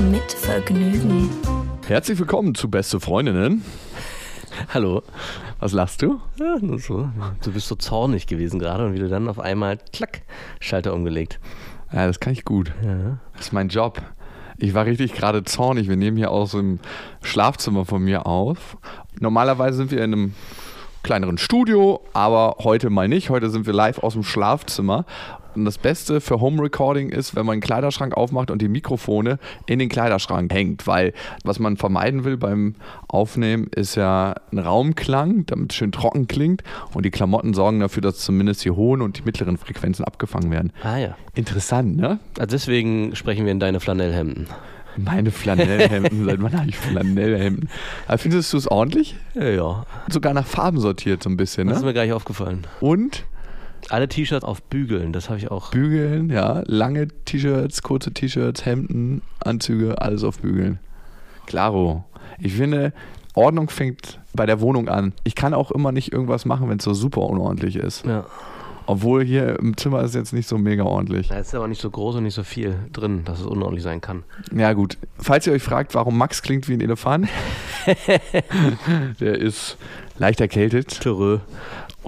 Mit Vergnügen. Herzlich willkommen zu Beste Freundinnen. Hallo. Was lachst du? Ja, nur so. Du bist so zornig gewesen gerade und wie du dann auf einmal, klack, Schalter umgelegt. Ja, das kann ich gut. Ja. Das ist mein Job. Ich war richtig gerade zornig. Wir nehmen hier aus dem Schlafzimmer von mir auf. Normalerweise sind wir in einem kleineren Studio, aber heute mal nicht. Heute sind wir live aus dem Schlafzimmer. Und das Beste für Home Recording ist, wenn man einen Kleiderschrank aufmacht und die Mikrofone in den Kleiderschrank hängt, weil was man vermeiden will beim Aufnehmen ist ja ein Raumklang, damit es schön trocken klingt und die Klamotten sorgen dafür, dass zumindest die hohen und die mittleren Frequenzen abgefangen werden. Ah ja. Interessant, ne? Also deswegen sprechen wir in deine Flanellhemden. Meine Flanellhemden, seit wann habe ich Flanellhemden? Aber findest du es ordentlich? Ja, ja. Sogar nach Farben sortiert so ein bisschen, Das ist ne? mir gar nicht aufgefallen. Und Alle T-Shirts auf Bügeln, das habe ich auch. Bügeln, ja, lange T-Shirts, kurze T-Shirts, Hemden, Anzüge, alles auf Bügeln. Klaro. Ich finde, Ordnung fängt bei der Wohnung an. Ich kann auch immer nicht irgendwas machen, wenn es so super unordentlich ist. Ja. Obwohl hier im Zimmer ist jetzt nicht so mega ordentlich. Da ist aber nicht so groß und nicht so viel drin, dass es unordentlich sein kann. Ja, gut. Falls ihr euch fragt, warum Max klingt wie ein Elefant, der ist leicht erkältet Törö.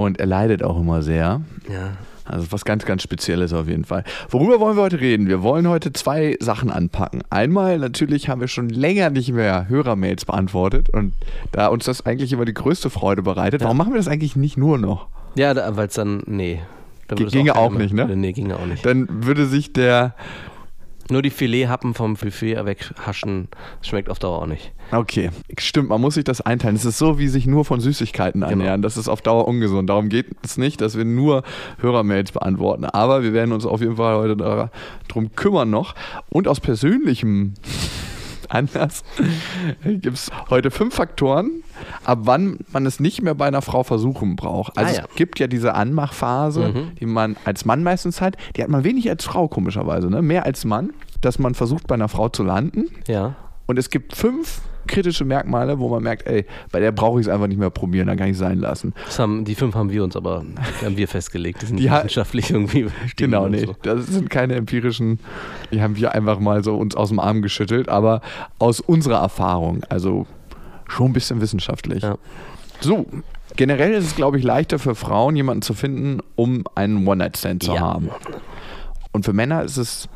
Und er leidet auch immer sehr. Ja. Also was ganz, ganz Spezielles auf jeden Fall. Worüber wollen wir heute reden? Wir wollen heute zwei Sachen anpacken. Einmal, natürlich haben wir schon länger nicht mehr Hörermails beantwortet und da uns das eigentlich immer die größte Freude bereitet, warum machen wir das eigentlich nicht nur noch? Ja, weil es dann, nee. Dann ginge keiner auch nicht, ne? Nee, ginge auch nicht. Dann würde sich der, Nur die Filethappen vom Buffet weghaschen, schmeckt auf Dauer auch nicht. okay, stimmt, man muss sich das einteilen. Es ist so, wie sich nur von Süßigkeiten ernähren. Das ist auf Dauer ungesund. Darum geht es nicht, dass wir nur Hörermails beantworten. Aber wir werden uns auf jeden Fall heute darum kümmern noch. Und aus persönlichem Anlass gibt es heute fünf Faktoren, ab wann man es nicht mehr bei einer Frau versuchen braucht. Also Ah, ja. es gibt ja diese Anmachphase, die man als Mann meistens hat. Die hat man wenig als Frau, komischerweise. Ne? Mehr als Mann, dass man versucht, bei einer Frau zu landen. Ja. Und es gibt fünf kritische Merkmale, wo man merkt, ey, bei der brauche ich es einfach nicht mehr probieren, dann kann ich es sein lassen. Haben, die fünf haben wir uns aber, die haben wir festgelegt. Die sind Die ha- wissenschaftlich irgendwie Genau, nee, so. das sind keine empirischen, die haben wir einfach mal so uns aus dem Arm geschüttelt, aber aus unserer Erfahrung, also schon ein bisschen wissenschaftlich. Ja. So, generell ist es, glaube ich, leichter für Frauen, jemanden zu finden, um einen One-Night-Stand zu Ja. haben. Und für Männer ist es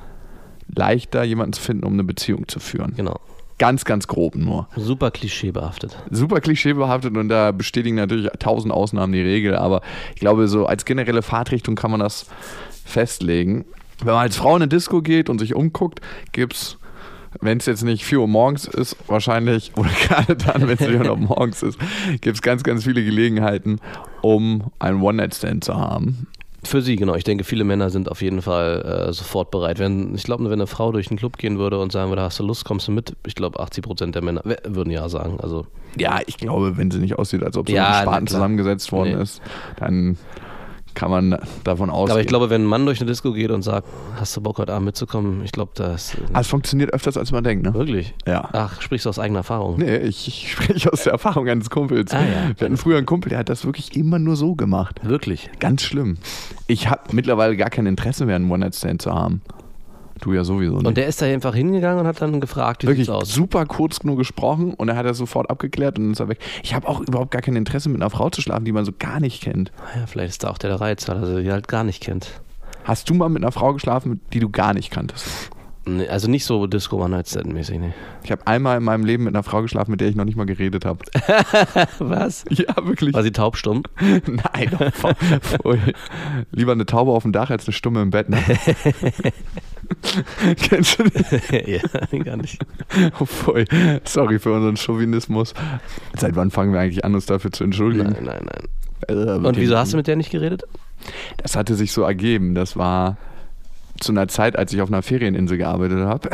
leichter, jemanden zu finden, um eine Beziehung zu führen. Genau. Ganz, ganz grob nur. Super klischeebehaftet. super klischeebehaftet und da bestätigen natürlich tausend Ausnahmen die Regel, aber ich glaube, so als generelle Fahrtrichtung kann man das festlegen. Wenn man als Frau in eine Disco geht und sich umguckt, gibt es, wenn es jetzt nicht 4 Uhr morgens ist, wahrscheinlich, oder gerade dann, wenn es 4 Uhr morgens ist, gibt es ganz, ganz viele Gelegenheiten, um einen One-Night-Stand zu haben. Für sie, genau. Ich denke, viele Männer sind auf jeden Fall äh, sofort bereit. Wenn, ich glaube, wenn eine Frau durch den Club gehen würde und sagen würde, hast du Lust, kommst du mit? Ich glaube, 80 Prozent der Männer würden ja sagen. Also, Ja, ich glaube, wenn sie nicht aussieht, als ob sie Ja, mit Spaten zusammengesetzt worden Nee. ist, dann kann man davon ausgehen. aber ich glaube, wenn ein Mann durch eine Disco geht und sagt, hast du Bock, heute Abend mitzukommen? Ich glaube, das Ah, es funktioniert öfters, als man denkt, ne? wirklich. Ja. Ach, sprichst du aus eigener Erfahrung? Nee, ich, ich spreche aus der Erfahrung eines Kumpels. Ah, ja. Wir hatten früher einen Kumpel, der hat das wirklich immer nur so gemacht. Wirklich. Ganz schlimm. Ich habe mittlerweile gar kein Interesse mehr, einen One-Night-Stand zu haben. Du ja sowieso nicht. Und der ist da einfach hingegangen und hat dann gefragt, wie Wirklich sieht's aus? super kurz nur gesprochen und er hat das sofort abgeklärt und dann ist er weg. Ich habe auch überhaupt gar kein Interesse, mit einer Frau zu schlafen, die man so gar nicht kennt. Ja, vielleicht ist da auch der Reiz, weil er sie halt gar nicht kennt. Hast du mal mit einer Frau geschlafen, die du gar nicht kanntest? Nee, also nicht so Disco One Night Stand mäßig, ne. Ich habe einmal in meinem Leben mit einer Frau geschlafen, mit der ich noch nicht mal geredet habe. Was? Ja, wirklich. War sie taubstumm? Nein, voll. Lieber eine Taube auf dem Dach als eine Stumme im Bett. Ne? Kennst du das? ja, gar nicht. Oh, voll. Sorry für unseren Chauvinismus. Seit wann fangen wir eigentlich an, uns dafür zu entschuldigen? Nein, nein, nein. Äh, Und wieso hast du mit der nicht geredet? Das hatte sich so ergeben. Das war zu einer Zeit, als ich auf einer Ferieninsel gearbeitet habe.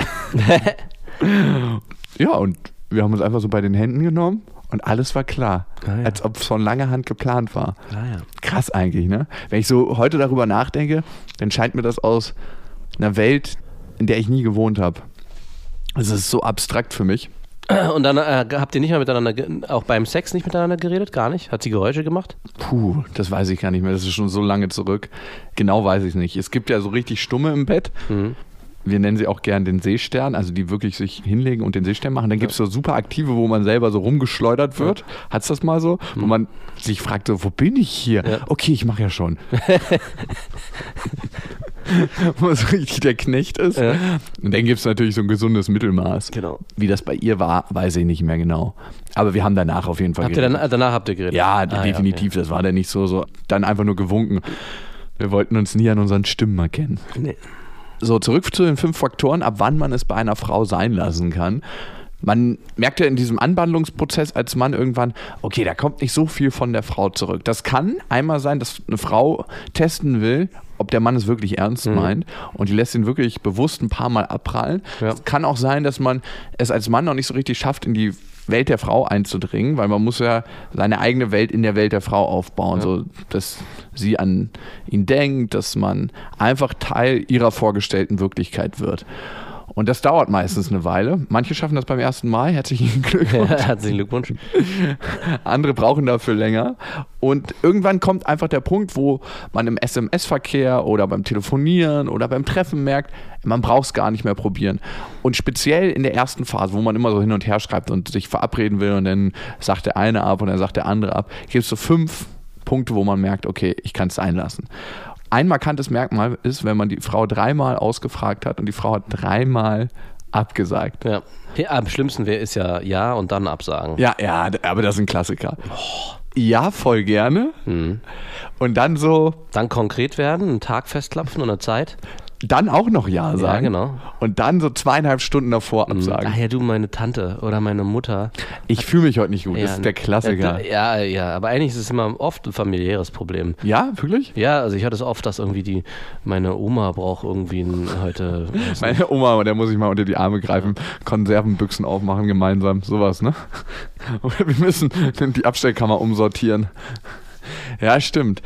Ja, und wir haben uns einfach so bei den Händen genommen und alles war klar. Ah, ja. Als ob es von langer Hand geplant war. Naja. Krass eigentlich, ne? Wenn ich so heute darüber nachdenke, dann scheint mir das aus einer Welt, in der ich nie gewohnt habe. Es ist so abstrakt für mich. Und dann äh, habt ihr nicht mal miteinander, auch beim Sex nicht miteinander geredet? Gar nicht? Hat sie Geräusche gemacht? Puh, das weiß ich gar nicht mehr. Das ist schon so lange zurück. Genau weiß ich es nicht. Es gibt ja so richtig Stumme im Bett. Wir nennen sie auch gern den Seestern, also die wirklich sich hinlegen und den Seestern machen. Dann gibt es so super aktive, wo man selber so rumgeschleudert wird. Hat's das mal so? Wo man sich fragt, so, wo bin ich hier? Ja. Okay, ich mache ja schon. wo so richtig der Knecht ist. Ja. Und dann gibt es natürlich so ein gesundes Mittelmaß. Genau. Wie das bei ihr war, weiß ich nicht mehr genau. Aber wir haben danach auf jeden Fall Habt ihr geredet. dann, danach habt ihr geredet? Ja, Ah, definitiv. Das war dann nicht so, so. Dann einfach nur gewunken. Wir wollten uns nie an unseren Stimmen erkennen. okay. Nee. So, zurück zu den fünf Faktoren, ab wann man es bei einer Frau sein lassen kann. Man merkt ja in diesem Anwandlungsprozess als Mann irgendwann, okay, da kommt nicht so viel von der Frau zurück. Das kann einmal sein, dass eine Frau testen will, ob der Mann es wirklich ernst meint und die lässt ihn wirklich bewusst ein paar Mal abprallen. Ja. Es kann auch sein, dass man es als Mann noch nicht so richtig schafft, in die Welt der Frau einzudringen, weil man muss ja seine eigene Welt in der Welt der Frau aufbauen, so dass sie an ihn denkt, dass man einfach Teil ihrer vorgestellten Wirklichkeit wird. Und das dauert meistens eine Weile. Manche schaffen das beim ersten Mal. Herzlichen Glückwunsch. Herzlichen Glückwunsch. Andere brauchen dafür länger. Und irgendwann kommt einfach der Punkt, wo man im SMS-Verkehr oder beim Telefonieren oder beim Treffen merkt, man braucht es gar nicht mehr probieren. Und speziell in der ersten Phase, wo man immer so hin und her schreibt und sich verabreden will und dann sagt der eine ab und dann sagt der andere ab, gibt es so fünf Punkte, wo man merkt, okay, ich kann es sein lassen. Ein markantes Merkmal ist, wenn man die Frau dreimal ausgefragt hat und die Frau hat dreimal abgesagt. Ja. Am schlimmsten wäre ist ja Ja und dann absagen. Ja, ja, aber das ist ein Klassiker. Ja, voll gerne. Mhm. Und dann so, Dann konkret werden, einen Tag festklopfen und eine Zeit. Dann auch noch Ja sagen. genau. Und dann so zweieinhalb Stunden davor absagen. Ach ja, du, meine Tante oder meine Mutter. Ich fühle mich heute nicht gut. ja, das ist der Klassiker. Ja, ja, ja, aber eigentlich ist es immer oft ein familiäres Problem. Ja, wirklich? Ja, also ich hatte es oft, dass irgendwie die, meine Oma braucht irgendwie ein, heute. Meine Oma, der muss ich mal unter die Arme greifen, Konservenbüchsen aufmachen gemeinsam, sowas, ne? Oder wir müssen die Abstellkammer umsortieren. Ja, stimmt.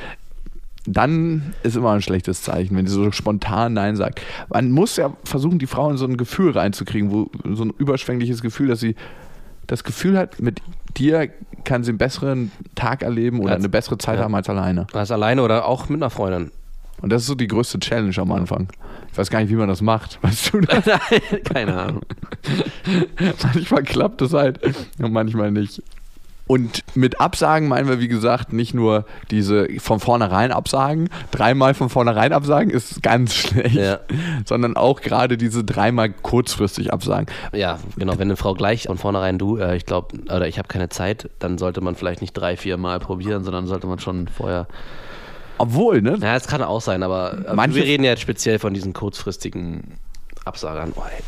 Dann ist immer ein schlechtes Zeichen, wenn sie so spontan Nein sagt. Man muss ja versuchen, die Frau in so ein Gefühl reinzukriegen, wo so ein überschwängliches Gefühl, dass sie das Gefühl hat, mit dir kann sie einen besseren Tag erleben oder Als- eine bessere Zeit ja. haben als alleine. Was alleine oder auch mit einer Freundin. Und das ist so die größte Challenge am Anfang. Ich weiß gar nicht, wie man das macht. Weißt du das? Keine Ahnung. manchmal klappt es halt und manchmal nicht. Und mit Absagen meinen wir, wie gesagt, nicht nur diese von vornherein Absagen, dreimal von vornherein Absagen ist ganz schlecht, Ja. sondern auch gerade diese dreimal kurzfristig Absagen. Ja, genau. Wenn eine Frau gleich von vornherein du, äh, ich glaube, oder ich habe keine Zeit, dann sollte man vielleicht nicht drei, vier Mal probieren, sondern sollte man schon vorher. Obwohl, ne? Ja, es kann auch sein, aber, aber Manche- wir reden ja jetzt speziell von diesen kurzfristigen Absagern. Oh, ey.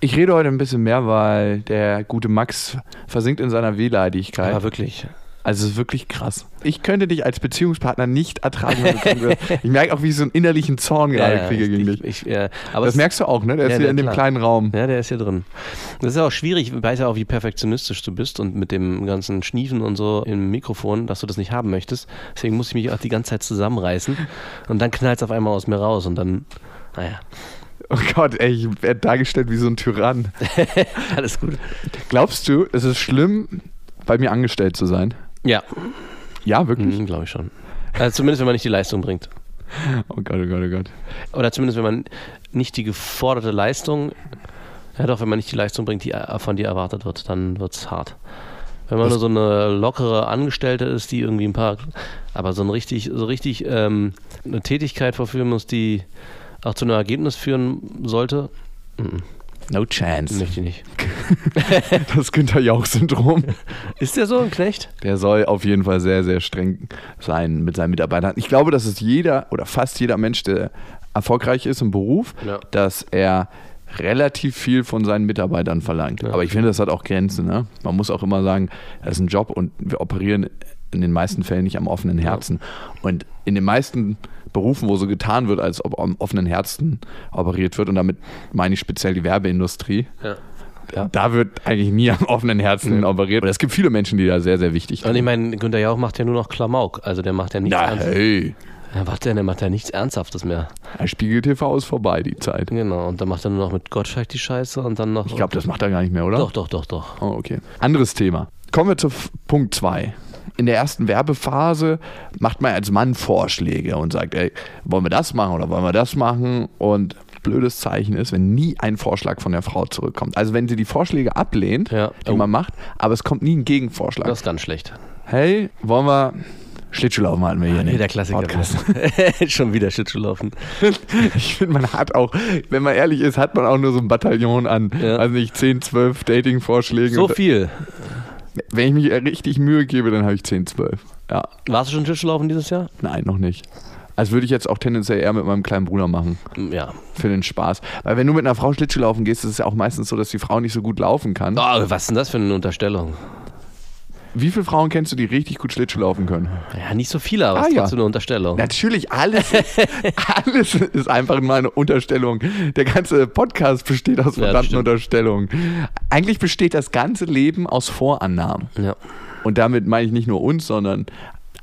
Ich rede heute ein bisschen mehr, weil der gute Max versinkt in seiner Wehleidigkeit. Aber wirklich. Also es ist wirklich krass. Ich könnte dich als Beziehungspartner nicht ertragen, wenn du krank wirst. Ich merke auch, wie ich so einen innerlichen Zorn gerade Ja, ja, kriege ich, gegen ich, dich. ich, ja, aber das merkst du auch, ne? Der ist Ja, hier ja, in dem klar. kleinen Raum. Ja, der ist hier drin. Das ist ja auch schwierig, ich weiß ja auch, wie perfektionistisch du bist und mit dem ganzen Schniefen und so im Mikrofon, dass du das nicht haben möchtest. Deswegen muss ich mich auch die ganze Zeit zusammenreißen und dann knallt es auf einmal aus mir raus und dann, naja, Oh Gott, ey, ich werde dargestellt wie so ein Tyrann. alles gut. Glaubst du, es ist schlimm, bei mir angestellt zu sein? Ja, Ja, wirklich? mhm, glaube ich schon. Also zumindest, wenn man nicht die Leistung bringt. Oh Gott, oh Gott, oh Gott. Oder zumindest, wenn man nicht die geforderte Leistung, ja doch, wenn man nicht die Leistung bringt, die äh, von dir erwartet wird, dann wird es hart. Wenn man Das- nur so eine lockere Angestellte ist, die irgendwie ein paar, aber so ein richtig, so richtig ähm, eine Tätigkeit verführen muss, die auch zu einem Ergebnis führen sollte, mhm, No chance. möchte ich nicht. Das Günther Jauch-Syndrom. Ist der so ein Knecht? Der soll auf jeden Fall sehr, sehr streng sein mit seinen Mitarbeitern. Ich glaube, dass es jeder oder fast jeder Mensch, der erfolgreich ist im Beruf, Ja. dass er relativ viel von seinen Mitarbeitern verlangt. Ja. Aber ich finde, das hat auch Grenzen. Ne? Man muss auch immer sagen, das ist ein Job und wir operieren in den meisten Fällen nicht am offenen Herzen. Und in den meisten Berufen, wo so getan wird, als ob am offenen Herzen operiert wird, und damit meine ich speziell die Werbeindustrie, Ja. da wird eigentlich nie am offenen Herzen operiert. Und es gibt viele Menschen, die da sehr, sehr wichtig Und ich meine, Günther Jauch macht ja nur noch Klamauk. Also der macht ja nichts Na, Ernsthaftes. hey, Ja, macht der, der macht ja nichts Ernsthaftes mehr. Spiegel TV ist vorbei, die Zeit. Genau. Und dann macht er nur noch mit Gottschalk die Scheiße und dann noch. Ich glaube, das macht er gar nicht mehr, oder? Doch, doch, doch, doch. Oh, okay. Anderes Thema. Kommen wir zu Punkt 2. In der ersten Werbephase macht man als Mann Vorschläge und sagt, ey, wollen wir das machen oder wollen wir das machen? Und blödes Zeichen ist, wenn nie ein Vorschlag von der Frau zurückkommt. Also wenn sie die Vorschläge ablehnt, Ja. die Oh. man macht, aber es kommt nie ein Gegenvorschlag. Das ist ganz schlecht. hey, wollen wir Schlittschuhlaufen hatten wir hier nicht. der Klassiker. Schon wieder Schlittschuh laufen. Ich finde, man hat auch, wenn man ehrlich ist, hat man auch nur so ein Bataillon an, Ja. also nicht 10, 12 Dating-Vorschlägen. So viel. Wenn ich mich richtig Mühe gebe, dann habe ich 10, 12. Ja, Warst du schon Schlittschuh laufen dieses Jahr? nein, noch nicht. Also würde ich jetzt auch tendenziell eher mit meinem kleinen Bruder machen. Ja. Für den Spaß. Weil wenn du mit einer Frau Schlittschuh laufen gehst, ist es ja auch meistens so, dass die Frau nicht so gut laufen kann. Oh, was ist denn das für eine Unterstellung? Wie viele Frauen kennst du, die richtig gut Schlittschuh laufen können? Ja, nicht so viele, aber es Ah, ist ja. trotzdem eine Unterstellung. Natürlich, alles, alles ist einfach nur eine Unterstellung. Der ganze Podcast besteht aus das verdammten stimmt. Unterstellungen. Eigentlich besteht das ganze Leben aus Vorannahmen. Ja. Und damit meine ich nicht nur uns, sondern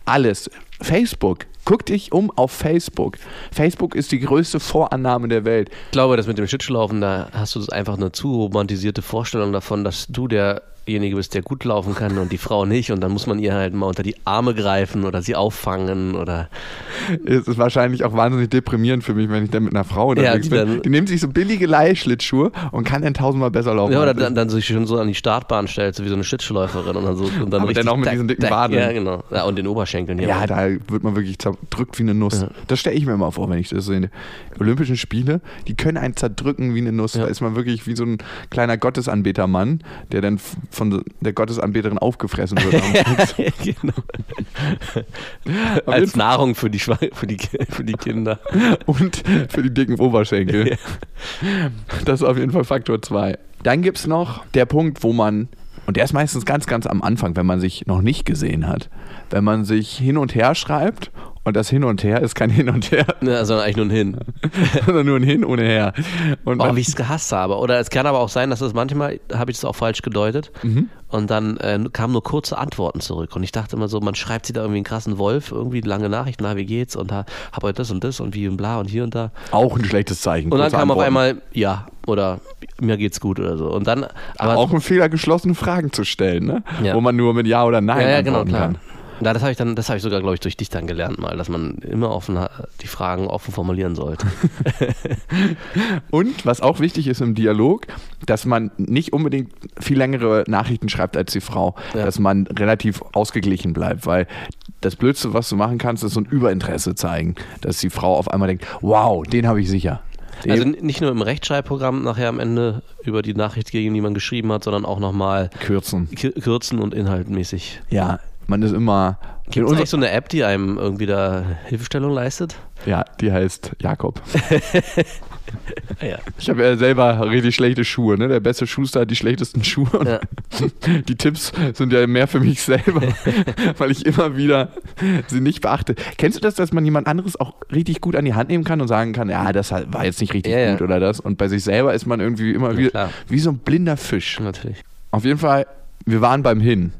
alles. Facebook. Guck dich um auf Facebook. Facebook ist die größte Vorannahme der Welt. Ich glaube, das mit dem Schlittschuhlaufen, da hast du das einfach eine zu romantisierte Vorstellung davon, dass du derjenige bist, der gut laufen kann und die Frau nicht. Und dann muss man ihr halt mal unter die Arme greifen oder sie auffangen oder. Es ist wahrscheinlich auch wahnsinnig deprimierend für mich, wenn ich dann mit einer Frau unterwegs die bin. dann- die nimmt sich so billige Leihschlittschuhe und kann dann tausendmal besser laufen. Ja, oder dann, dann sich schon so an die Startbahn stellt, so wie so eine Schlittschuhläuferin und dann so. Und dann Aber dann auch mit diesen dicken. Waden. Ja, genau. Ja, und den Oberschenkeln. Ja, da wird man wirklich zerdrückt wie eine Nuss. Das stelle ich mir immer vor, wenn ich das sehe. Olympischen Spiele, die können einen zerdrücken wie eine Nuss. Ja. Da ist man wirklich wie so ein kleiner Gottesanbetermann, der dann von der Gottesanbeterin aufgefressen wird. genau. Als Nahrung für die, für, die, für die Kinder. und für die dicken Oberschenkel. Das ist auf jeden Fall Faktor 2. Dann gibt es noch der Punkt, wo man, und der ist meistens ganz, ganz am Anfang, wenn man sich noch nicht gesehen hat, wenn man sich hin und her schreibt und das Hin und Her ist kein Hin und Her, Ja, sondern eigentlich nur ein Hin. sondern nur ein Hin ohne Her. Und Oh, wie ich es gehasst habe. Oder es kann aber auch sein, dass es manchmal, habe ich es auch falsch gedeutet. Mhm. Und dann äh, kamen nur kurze Antworten zurück. Und ich dachte immer so, man schreibt sich da irgendwie einen krassen Wolf, irgendwie lange Nachrichten, na, wie geht's? Und ha, hab heute das und das und wie und bla und hier und da. auch ein schlechtes Zeichen. Und dann kam auf Antworten. einmal, ja, oder mir geht's gut oder so. Und dann, aber auch ein Fehler, geschlossene Fragen zu stellen, ne? Ja. wo man nur mit Ja oder Nein ja, ja, genau, klar. Ja, das habe ich dann, das habe ich sogar, glaube ich, durch dich dann gelernt mal, dass man immer offen die Fragen offen formulieren sollte. Und was auch wichtig ist im Dialog, dass man nicht unbedingt viel längere Nachrichten schreibt als die Frau, Ja. dass man relativ ausgeglichen bleibt, weil das Blödste, was du machen kannst, ist so ein Überinteresse zeigen, dass die Frau auf einmal denkt, wow, den habe ich sicher. Den, Also nicht nur im Rechtschreibprogramm nachher am Ende über die Nachricht, gegen die man geschrieben hat, sondern auch nochmal kürzen. kürzen und inhaltmäßig. Ja, man ist immer. Gibt es eigentlich so eine App, die einem irgendwie da Hilfestellung leistet? ja, die heißt Jakob. Ja. Ich habe ja selber richtig schlechte Schuhe, ne? Der beste Schuster hat die schlechtesten Schuhe. Ja. Die Tipps sind ja mehr für mich selber, weil ich immer wieder sie nicht beachte. Kennst du das, dass man jemand anderes auch richtig gut an die Hand nehmen kann und sagen kann, ja, das war jetzt nicht richtig Ja, gut oder das? Und bei sich selber ist man irgendwie immer wie, wie so ein blinder Fisch. Natürlich. Auf jeden Fall, wir waren beim Hin.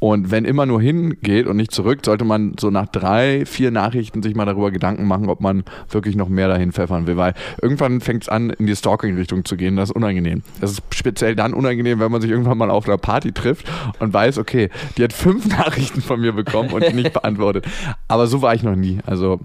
Und wenn immer nur hingeht und nicht zurück, sollte man so nach drei, vier Nachrichten sich mal darüber Gedanken machen, ob man wirklich noch mehr dahin pfeffern will. Weil irgendwann fängt es an, in die Stalking-Richtung zu gehen. Das ist unangenehm. Das ist speziell dann unangenehm, wenn man sich irgendwann mal auf einer Party trifft und weiß, okay, die hat fünf Nachrichten von mir bekommen und die nicht beantwortet. Aber so war ich noch nie. Also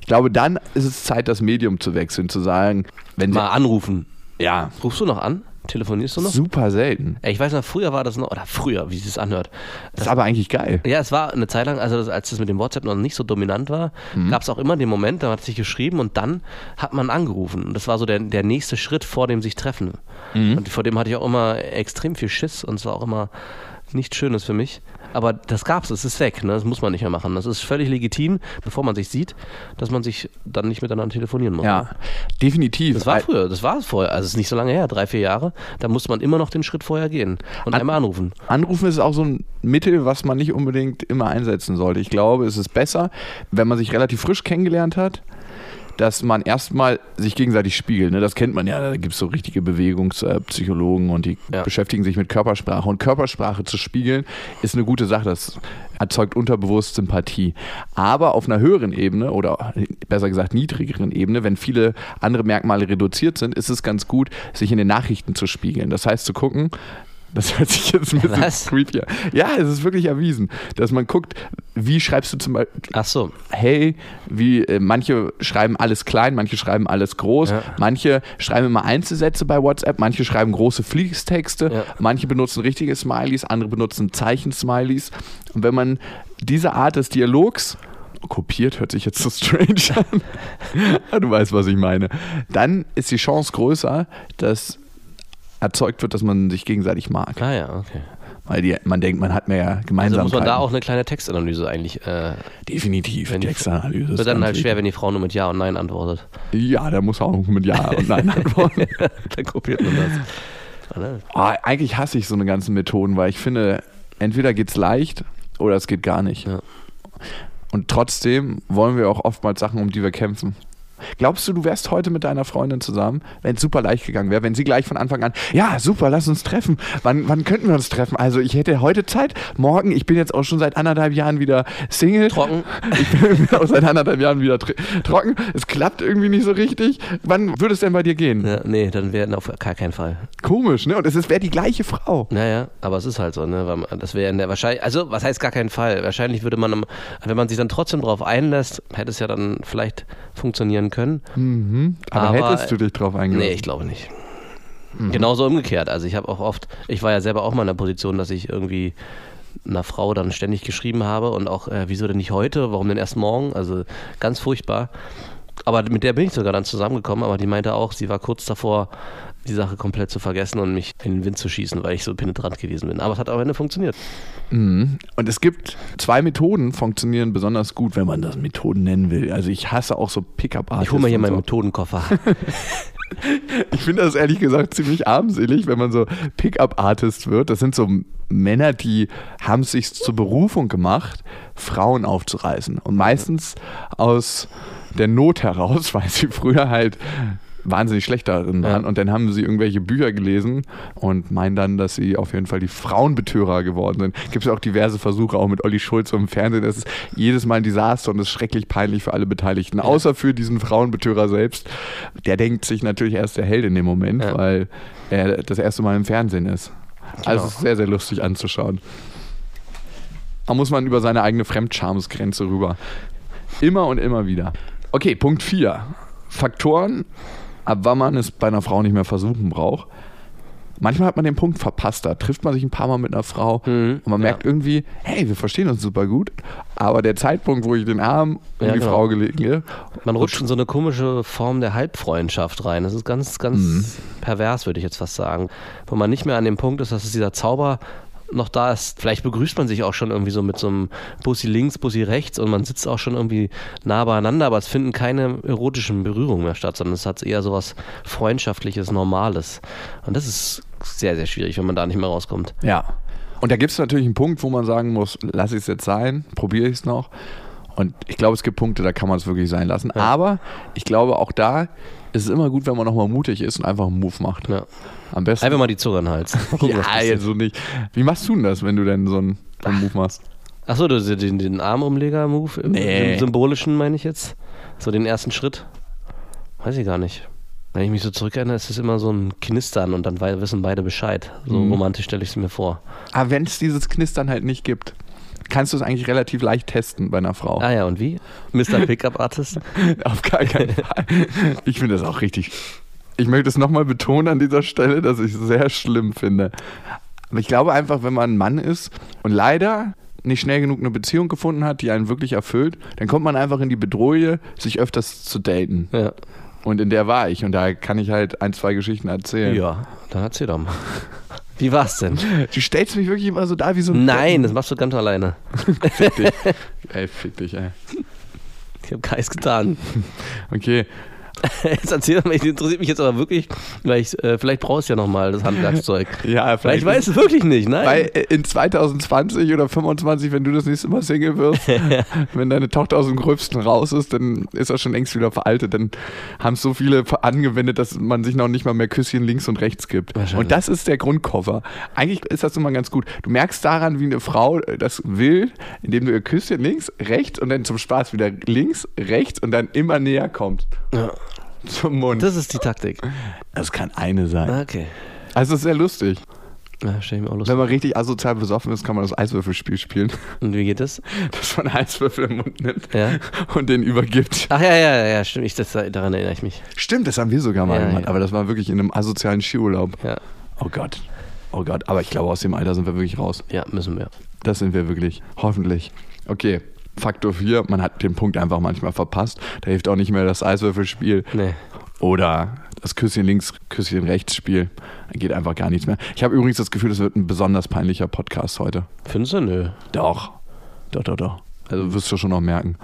ich glaube, dann ist es Zeit, das Medium zu wechseln, zu sagen, wenn. Mal anrufen. Ja, Rufst du noch an? Telefonierst du noch? super selten. Ich weiß noch, früher war das noch, oder früher, wie sich das anhört. Das ist aber eigentlich geil. Ja, es war eine Zeit lang, also das, als das mit dem WhatsApp noch nicht so dominant war, gab es auch immer den Moment, da hat sich geschrieben und dann hat man angerufen. Und das war so der, der nächste Schritt vor dem sich treffen. Und vor dem hatte ich auch immer extrem viel Schiss und es war auch immer nichts Schönes für mich. Aber das gab's, es ist weg, ne? das muss man nicht mehr machen. Das ist völlig legitim, bevor man sich sieht, dass man sich dann nicht miteinander telefonieren muss. Ja, definitiv. Das war früher, das war es vorher, also es ist nicht so lange her, drei, vier Jahre. Da musste man immer noch den Schritt vorher gehen und An- einmal anrufen. Anrufen ist auch so ein Mittel, was man nicht unbedingt immer einsetzen sollte. Ich glaube, es ist besser, wenn man sich relativ frisch kennengelernt hat, dass man erstmal sich gegenseitig spiegelt. Ne? Das kennt man ja, da gibt es so richtige Bewegungspsychologen und die Ja. beschäftigen sich mit Körpersprache. Und Körpersprache zu spiegeln ist eine gute Sache. Das erzeugt unterbewusst Sympathie. Aber auf einer höheren Ebene oder besser gesagt niedrigeren Ebene, wenn viele andere Merkmale reduziert sind, ist es ganz gut, sich in den Nachrichten zu spiegeln. Das heißt zu gucken, das hört sich jetzt ein bisschen Was? creepy an. Ja, es ist wirklich erwiesen, dass man guckt, wie schreibst du zum Beispiel, Ach so, hey, wie äh, manche schreiben alles klein, manche schreiben alles groß, Ja. manche schreiben immer Einzelsätze bei WhatsApp, manche schreiben große Fließtexte, Ja. manche benutzen richtige Smileys, andere benutzen Zeichensmileys. Und wenn man diese Art des Dialogs kopiert, hört sich jetzt so strange an. Du weißt, was ich meine. Dann ist die Chance größer, dass erzeugt wird, dass man sich gegenseitig mag. ah ja, okay. Weil die, man denkt, man hat mehr Also Gemeinsamkeiten. muss man da auch eine kleine Textanalyse eigentlich. Äh, Definitiv. Die- Textanalyse. ist wird dann halt schwer, wenn die Frau nur mit Ja und Nein antwortet. Ja, da muss auch mit Ja und Nein antworten. dann kopiert man das. Ah, eigentlich hasse ich so eine ganzen Methoden, weil ich finde, entweder geht's leicht oder es geht gar nicht. Ja. Und trotzdem wollen wir auch oftmals Sachen, um die wir kämpfen. Glaubst du, du wärst heute mit deiner Freundin zusammen, wenn es super leicht gegangen wäre, wenn sie gleich von Anfang an, ja, super, lass uns treffen. Wann, wann könnten wir uns treffen? Also ich hätte heute Zeit, morgen, ich bin jetzt auch schon seit anderthalb Jahren wieder Single. Trocken. Ich bin auch seit anderthalb Jahren wieder tr- trocken. Es klappt irgendwie nicht so richtig. Wann würde es denn bei dir gehen? Ja, nee, dann wäre auf gar keinen Fall. Komisch, ne? Und es wäre die gleiche Frau. Naja, aber es ist halt so, ne? Das wäre in der wahrscheinlich, also was heißt gar keinen Fall? Wahrscheinlich würde man, wenn man sich dann trotzdem drauf einlässt, hätte es ja dann vielleicht funktionieren können. Aber, Aber- hättest du dich drauf eingelassen? Nee, ich glaube nicht. Genauso umgekehrt. Also ich habe auch oft, ich war ja selber auch mal in der Position, dass ich irgendwie einer Frau dann ständig geschrieben habe und auch, äh, wieso denn nicht heute, warum denn erst morgen? Also ganz furchtbar. Aber mit der bin ich sogar dann zusammengekommen, aber die meinte auch, sie war kurz davor, die Sache komplett zu vergessen und mich in den Wind zu schießen, weil ich so penetrant gewesen bin. Aber es hat am Ende funktioniert. Mhm. Und es gibt zwei Methoden, funktionieren besonders gut, wenn man das Methoden nennen will. Also ich hasse auch so Pickup-Artists. Ich hole mal hier und meinen so. Methodenkoffer. Ich finde das ehrlich gesagt ziemlich armselig, wenn man so Pickup-Artist wird. Das sind so Männer, die haben es sich zur Berufung gemacht, Frauen aufzureißen. Und meistens aus der Not heraus, weil sie früher halt wahnsinnig schlecht darin waren. Ja. Und dann haben sie irgendwelche Bücher gelesen und meinen dann, dass sie auf jeden Fall die Frauenbetörer geworden sind. Gibt es auch diverse Versuche, auch mit Olli Schulz im Fernsehen. Das ist jedes Mal ein Desaster und ist schrecklich peinlich für alle Beteiligten. Außer für diesen Frauenbetörer selbst. Der denkt sich natürlich erst der Held in dem Moment, Ja. weil er das erste Mal im Fernsehen ist. Also Genau. es ist sehr, sehr lustig anzuschauen. Da muss man über seine eigene Fremdschamsgrenze rüber. Immer und immer wieder. Okay, Punkt 4. Faktoren, ab wann man es bei einer Frau nicht mehr versuchen braucht. Manchmal hat man den Punkt verpasst, da trifft man sich ein paar Mal mit einer Frau Mhm, und man ja. merkt irgendwie, hey, wir verstehen uns super gut, aber der Zeitpunkt, wo ich den Arm um Ja, die genau. Frau lege, Man rutscht in so eine komische Form der Halbfreundschaft rein. Das ist ganz, ganz Mhm. pervers, würde ich jetzt fast sagen. Wo man nicht mehr an dem Punkt ist, dass es dieser Zauber noch da ist. Vielleicht begrüßt man sich auch schon irgendwie so mit so einem Bussi links, Bussi rechts und man sitzt auch schon irgendwie nah beieinander, aber es finden keine erotischen Berührungen mehr statt, sondern es hat eher so was Freundschaftliches, Normales. Und das ist sehr, sehr schwierig, wenn man da nicht mehr rauskommt. Ja. Und da gibt es natürlich einen Punkt, wo man sagen muss, lass ich es jetzt sein, probiere ich es noch. Und ich glaube, es gibt Punkte, da kann man es wirklich sein lassen. Aber ich glaube, auch da ist es immer gut, wenn man nochmal mutig ist und einfach einen Move macht. Ja. Am besten. Einfach mal die Zunge an den Hals. Gucken, ja, jetzt so nicht. Wie machst du denn das, wenn du denn so einen, so einen Move machst? Achso, du den, den Armumleger-Move, im- Nee. im symbolischen meine ich jetzt. So den ersten Schritt. Weiß ich gar nicht. Wenn ich mich so zurückerinnere, ist es immer so ein Knistern und dann wissen beide Bescheid. So Mhm. romantisch stelle ich es mir vor. Aber wenn es dieses Knistern halt nicht gibt, kannst du es eigentlich relativ leicht testen bei einer Frau. Ah ja, und wie? Mr. Pickup Artist? Auf gar keinen Fall. Ich finde das auch richtig. Ich möchte es nochmal betonen an dieser Stelle, dass ich es sehr schlimm finde. Aber ich glaube einfach, wenn man ein Mann ist und leider nicht schnell genug eine Beziehung gefunden hat, die einen wirklich erfüllt, dann kommt man einfach in die Bedrohung, sich öfters zu daten. Ja. Und in der war ich. Und da kann ich halt ein, zwei Geschichten erzählen. Ja, dann erzähl doch mal. Wie war's denn? Du stellst mich wirklich immer so da wie so ein Nein, das machst du ganz alleine. Fick dich. ey, fick dich, ey. Ich habe keins getan. Okay. Jetzt erzähl mal, das interessiert mich jetzt aber wirklich, weil ich, äh, vielleicht brauchst du ja nochmal das Handwerkszeug. Ja, Vielleicht weißt du wirklich nicht, nein. Weil äh, in 2020 oder 25, wenn du das nächste Mal Single wirst, wenn deine Tochter aus dem Gröbsten raus ist, dann ist das schon längst wieder veraltet. Dann haben es so viele angewendet, dass man sich noch nicht mal mehr Küsschen links und rechts gibt. Und das ist der Grundkoffer. Eigentlich ist das immer ganz gut. Du merkst daran, wie eine Frau äh, das will, indem du ihr Küsschen links, rechts und dann zum Spaß wieder links, rechts und dann immer näher kommt. Ja. Zum Mund. Das ist die Taktik. Das kann eine sein. Okay. Also es ist sehr lustig. Ja, stell ich mir auch Wenn lustig. man richtig asozial besoffen ist, kann man das Eiswürfelspiel spielen. Und wie geht das? Dass man Eiswürfel im Mund nimmt Ja. und den übergibt. Ach ja, ja, ja, stimmt. Ich, das, daran erinnere ich mich. Stimmt, das haben wir sogar mal Ja, gemacht, ja. aber das war wirklich in einem asozialen Skiurlaub. Ja, Oh Gott. Oh Gott, aber ich glaube, aus dem Alter sind wir wirklich raus. ja müssen wir. Das sind wir wirklich. Hoffentlich. Okay. Faktor 4, man hat den Punkt einfach manchmal verpasst. Da hilft auch nicht mehr das Eiswürfelspiel Nee. oder das Küsschen links, Küsschen rechts Spiel. Da geht einfach gar nichts mehr. Ich habe übrigens das Gefühl, das wird ein besonders peinlicher Podcast heute. Findest du? Nö. Doch. Doch, doch, doch. Also wirst du schon noch merken.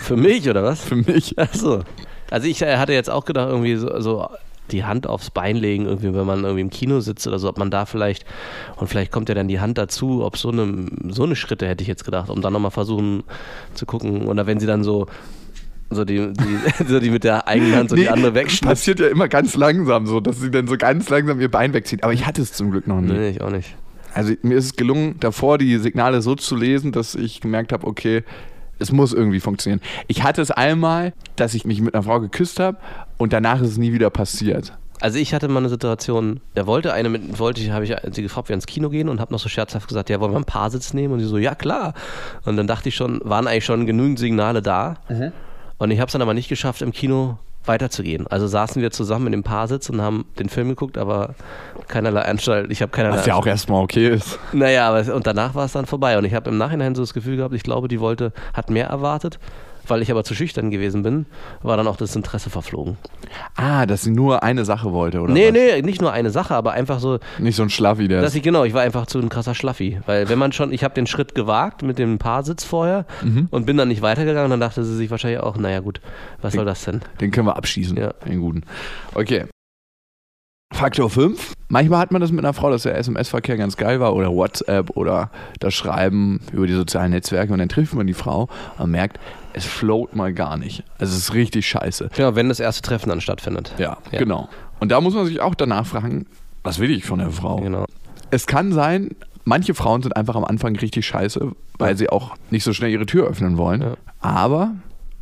Für mich, oder was? Für mich. Ach so. Also ich äh, hatte jetzt auch gedacht, irgendwie so, so die Hand aufs Bein legen, irgendwie, wenn man irgendwie im Kino sitzt oder so, ob man da vielleicht, und vielleicht kommt ja dann die Hand dazu, ob so eine, so eine Schritte hätte ich jetzt gedacht, um dann nochmal versuchen zu gucken. Oder wenn sie dann so, so die, die, so die mit der eigenen Hand so die andere wegschnippt. passiert ja immer ganz langsam so, dass sie dann so ganz langsam ihr Bein wegzieht. Aber ich hatte es zum Glück noch nie. Nee, ich auch nicht. Also mir ist es gelungen, davor die Signale so zu lesen, dass ich gemerkt habe, okay, es muss irgendwie funktionieren. Ich hatte es einmal, dass ich mich mit einer Frau geküsst habe und danach ist es nie wieder passiert. Also ich hatte mal eine Situation, da wollte eine mit, wollte ich, habe ich sie gefragt, ob wir ins Kino gehen und habe noch so scherzhaft gesagt, ja, wollen wir einen Paarsitz nehmen? Und sie so, ja klar. Und dann dachte ich schon, waren eigentlich schon genügend Signale da. Und ich habe es dann aber nicht geschafft, im Kino weiterzugehen. Also saßen wir zusammen in dem Paarsitz und haben den Film geguckt, aber keinerlei Anstalt. Ich habe keinerlei. Was ja auch erstmal okay ist. Naja, aber und danach war es dann vorbei. Und ich habe im Nachhinein so das Gefühl gehabt, ich glaube, die wollte, hat mehr erwartet. Weil ich aber zu schüchtern gewesen bin, war dann auch das Interesse verflogen. Ah, dass sie nur eine Sache wollte, oder? nee, was? nee, nicht nur eine Sache, aber einfach so, Nicht so ein Schlaffi, der dass ist. ich genau, ich war einfach zu ein krasser Schlaffi. Weil wenn man schon, ich habe den Schritt gewagt mit dem Paarsitz vorher Mhm. und bin dann nicht weitergegangen, dann dachte sie sich wahrscheinlich auch, naja gut, was soll das denn? Den können wir abschießen. Ja. Den guten. Okay. Faktor 5. Manchmal hat man das mit einer Frau, dass der SMS-Verkehr ganz geil war oder WhatsApp oder das Schreiben über die sozialen Netzwerke und dann trifft man die Frau und merkt, es float mal gar nicht. Also es ist richtig scheiße. Genau, wenn das erste Treffen dann stattfindet. Ja, Ja. genau. Und da muss man sich auch danach fragen, was will ich von der Frau? Genau. Es kann sein, manche Frauen sind einfach am Anfang richtig scheiße, weil sie auch nicht so schnell ihre Tür öffnen wollen. Ja. Aber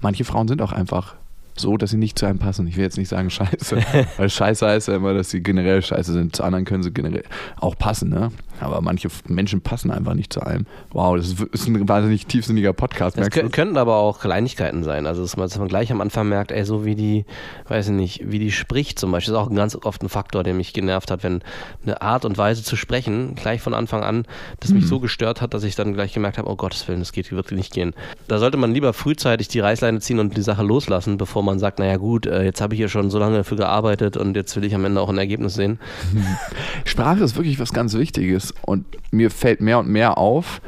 manche Frauen sind auch einfach so, dass sie nicht zu einem passen. Ich will jetzt nicht sagen scheiße, weil scheiße heißt ja immer, dass sie generell scheiße sind. Zu anderen können sie generell auch passen, ne? Aber manche Menschen passen einfach nicht zu einem. Wow, das ist ein wahnsinnig tiefsinniger Podcast, Es merkst kö- du? könnten aber auch Kleinigkeiten sein. Also, dass man, dass man gleich am Anfang merkt, ey, so wie die, weiß ich nicht, wie die spricht zum Beispiel, ist auch ganz oft ein Faktor, der mich genervt hat, wenn eine Art und Weise zu sprechen, gleich von Anfang an, das mich so gestört hat, dass ich dann gleich gemerkt habe, oh Gottes Willen, das geht wirklich nicht gehen. Da sollte man lieber frühzeitig die Reißleine ziehen und die Sache loslassen, bevor man sagt, naja gut, äh, jetzt habe ich hier schon so lange dafür gearbeitet und jetzt will ich am Ende auch ein Ergebnis sehen. Sprache ist wirklich was ganz Wichtiges und mir fällt mehr und mehr auf,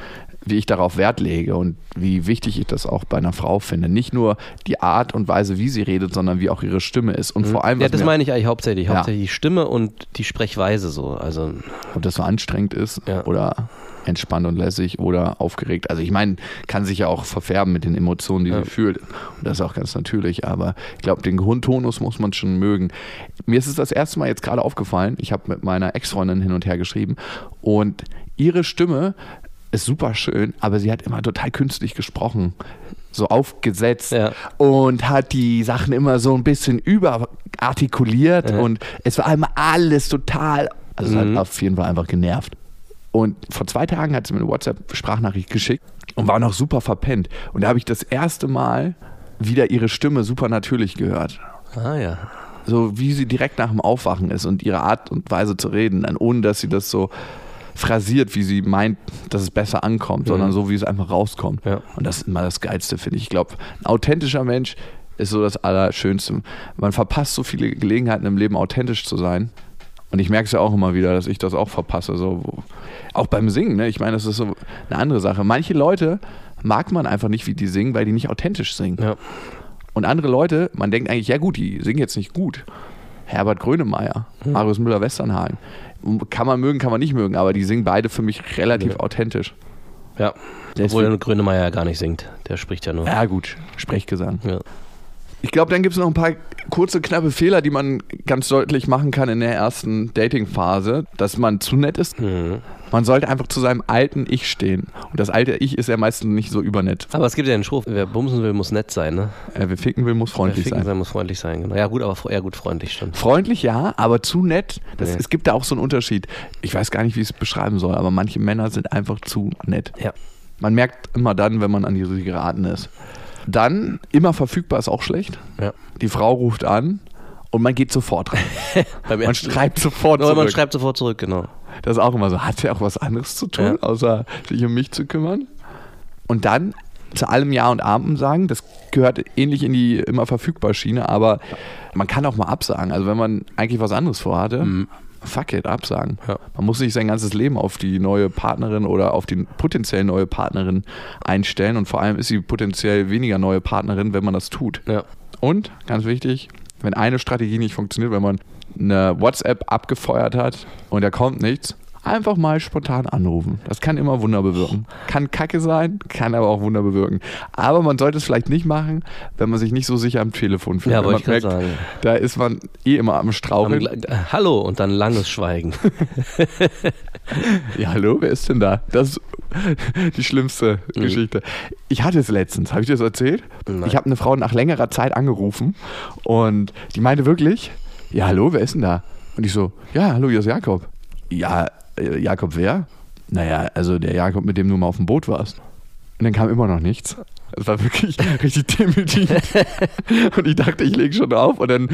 wie ich darauf Wert lege und wie wichtig ich das auch bei einer Frau finde. Nicht nur die Art und Weise, wie sie redet, sondern wie auch ihre Stimme ist. Und vor allem, Mhm. Ja, das meine ich eigentlich hauptsächlich. Ja. Hauptsächlich die Stimme und die Sprechweise so. Also, ob das so anstrengend ist Ja. oder entspannt und lässig oder aufgeregt. Also ich meine, kann sich ja auch verfärben mit den Emotionen, die Ja. sie fühlt. Und das ist auch ganz natürlich. Aber ich glaube, den Grundtonus muss man schon mögen. Mir ist es das erste Mal jetzt gerade aufgefallen. Ich habe mit meiner Ex-Freundin hin und her geschrieben und ihre Stimme ist super schön, aber sie hat immer total künstlich gesprochen. So aufgesetzt Ja. und hat die Sachen immer so ein bisschen überartikuliert Ja. und es war einmal alles total, also es Mhm. hat auf jeden Fall einfach genervt. Und vor zwei Tagen hat sie mir eine WhatsApp-Sprachnachricht geschickt und war noch super verpennt. Und da habe ich das erste Mal wieder ihre Stimme super natürlich gehört. ah ja. So wie sie direkt nach dem Aufwachen ist und ihre Art und Weise zu reden, dann ohne dass sie das so phrasiert, wie sie meint, dass es besser ankommt, sondern so, wie es einfach rauskommt. Ja. Und das ist immer das Geilste, finde ich. Ich glaube, ein authentischer Mensch ist so das Allerschönste. Man verpasst so viele Gelegenheiten im Leben, authentisch zu sein. Und ich merke es ja auch immer wieder, dass ich das auch verpasse. So, auch beim Singen, ne? Ich meine, das ist so eine andere Sache. Manche Leute mag man einfach nicht, wie die singen, weil die nicht authentisch singen. Ja. Und andere Leute, man denkt eigentlich, ja gut, die singen jetzt nicht gut. Herbert Grönemeyer, Marius Müller-Westernhagen. Kann man mögen, kann man nicht mögen, aber die singen beide für mich relativ authentisch. Ja. Obwohl Grönemeyer ja gar nicht singt. Der spricht ja nur. Ja gut, Sprechgesang. Ja. Ich glaube, dann gibt es noch ein paar kurze, knappe Fehler, die man ganz deutlich machen kann in der ersten Dating-Phase, dass man zu nett ist. Mhm. Man sollte einfach zu seinem alten Ich stehen. Und das alte Ich ist ja meistens nicht so übernett. Aber es gibt ja den Spruch, wer bumsen will, muss nett sein, ne? Äh, wer ficken will, muss freundlich wer ficken sein. sein, muss freundlich sein, genau. Ja gut, aber ja gut, freundlich schon. Freundlich ja, aber zu nett. Das, Nee. Es gibt da auch so einen Unterschied. Ich weiß gar nicht, wie ich es beschreiben soll, aber manche Männer sind einfach zu nett. Ja. Man merkt immer dann, wenn man an die geraten ist. Dann, immer verfügbar ist auch schlecht. Ja. Die Frau ruft an und man geht sofort rein. Man schreibt sofort Oder man zurück. schreibt sofort zurück, genau. Das ist auch immer so. Hat er auch was anderes zu tun, Ja. außer sich um mich zu kümmern? Und dann zu allem Ja und Amen sagen, das gehört ähnlich in die immer verfügbar Schiene, aber man kann auch mal absagen. Also wenn man eigentlich was anderes vorhatte, fuck it, absagen. Ja. Man muss nicht sein ganzes Leben auf die neue Partnerin oder auf die potenziell neue Partnerin einstellen und vor allem ist sie potenziell weniger neue Partnerin, wenn man das tut. Ja. Und, ganz wichtig, wenn eine Strategie nicht funktioniert, wenn man eine WhatsApp abgefeuert hat und da kommt nichts, einfach mal spontan anrufen. Das kann immer Wunder bewirken. Kann kacke sein, kann aber auch Wunder bewirken. Aber man sollte es vielleicht nicht machen, wenn man sich nicht so sicher am Telefon fühlt. Ja, Wenn man merkt, sagen. Da ist man eh immer am Am, Straucheln. Äh, Hallo und dann langes Schweigen. Ja, hallo, wer ist denn da? Das ist die schlimmste Mhm. Geschichte. Ich hatte es letztens, habe ich dir das erzählt? Nein. Ich habe eine Frau nach längerer Zeit angerufen und die meinte wirklich, ja, hallo, wer ist denn da? Und ich so, ja, hallo, hier ist Jakob. Ja, Jakob wer? Naja, also der Jakob, mit dem du mal auf dem Boot warst. Und dann kam immer noch nichts. Es war wirklich richtig demütigend. Und ich dachte, ich lege schon auf. Und dann